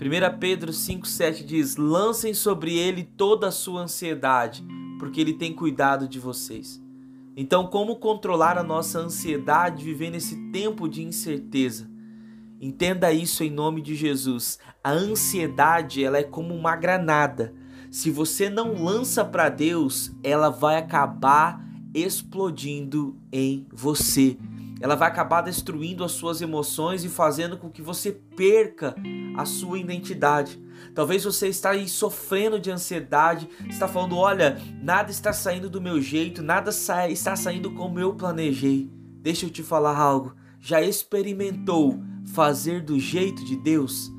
1 Pedro 5,7 diz: Lancem sobre ele toda a sua ansiedade, porque ele tem cuidado de vocês. Então, como controlar a nossa ansiedade vivendo esse tempo de incerteza? Entenda isso em nome de Jesus. A ansiedade, ela é como uma granada. Se você não lança para Deus, ela vai acabar explodindo em você. Ela vai acabar destruindo as suas emoções e fazendo com que você perca a sua identidade. Talvez você está aí sofrendo de ansiedade, está falando, olha, nada está saindo do meu jeito, nada está saindo como eu planejei. Deixa eu te falar algo. Já experimentou fazer do jeito de Deus?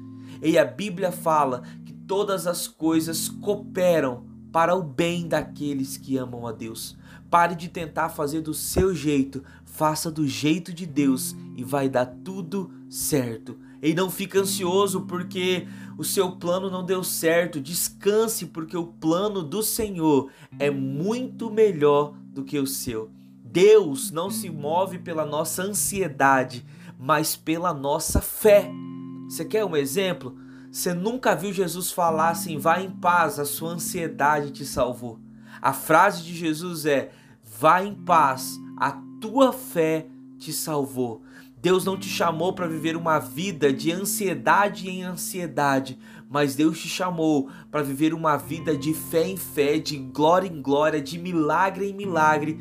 E a Bíblia fala que todas as coisas cooperam para o bem daqueles que amam a Deus. Pare de tentar fazer do seu jeito, faça do jeito de Deus e vai dar tudo certo. E não fique ansioso porque o seu plano não deu certo. Descanse porque o plano do Senhor é muito melhor do que o seu. Deus não se move pela nossa ansiedade, mas pela nossa fé. Você quer um exemplo? Você nunca viu Jesus falar assim: vá em paz, a sua ansiedade te salvou. A frase de Jesus é: Vá em paz, a tua fé te salvou. Deus não te chamou para viver uma vida de ansiedade em ansiedade, mas Deus te chamou para viver uma vida de fé em fé, de glória em glória, de milagre em milagre,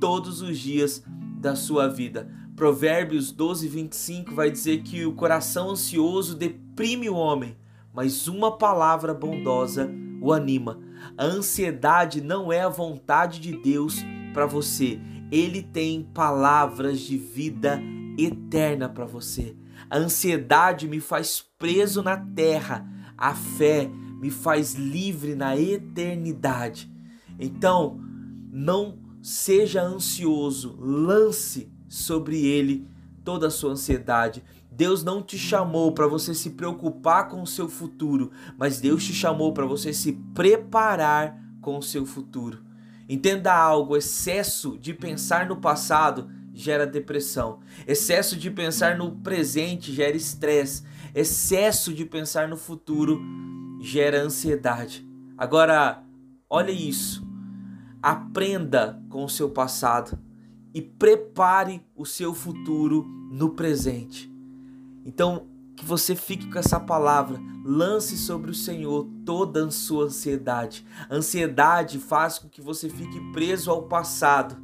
todos os dias da sua vida. Provérbios 12, 25 vai dizer que o coração ansioso deprime o homem, mas uma palavra bondosa o anima. A ansiedade não é a vontade de Deus para você. Ele tem palavras de vida eterna para você. A ansiedade me faz preso na terra, a fé me faz livre na eternidade. Então, não seja ansioso, lance sobre ele toda a sua ansiedade. Deus não te chamou para você se preocupar com o seu futuro, mas Deus te chamou para você se preparar com o seu futuro. Entenda algo: excesso de pensar no passado gera depressão, excesso de pensar no presente gera estresse, excesso de pensar no futuro gera ansiedade. Agora, olha isso. Aprenda com o seu passado e prepare o seu futuro no presente. Então, que você fique com essa palavra. Lance sobre o Senhor toda a sua ansiedade. Ansiedade faz com que você fique preso ao passado,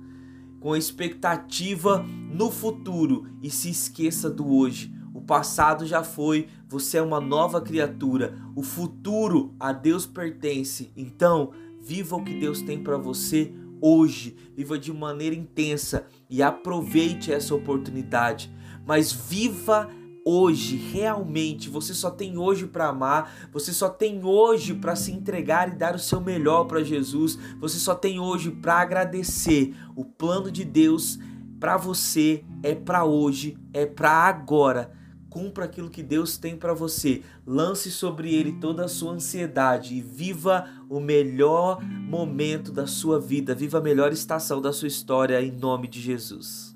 com expectativa no futuro e se esqueça do hoje. O passado já foi, você é uma nova criatura. O futuro a Deus pertence. Então, viva o que Deus tem para você hoje. Viva de maneira intensa e aproveite essa oportunidade. Mas viva hoje, realmente, você só tem hoje para amar, você só tem hoje para se entregar e dar o seu melhor para Jesus, você só tem hoje para agradecer. O plano de Deus para você é para hoje, é para agora. Cumpra aquilo que Deus tem para você. Lance sobre ele toda a sua ansiedade e viva o melhor momento da sua vida, viva a melhor estação da sua história em nome de Jesus.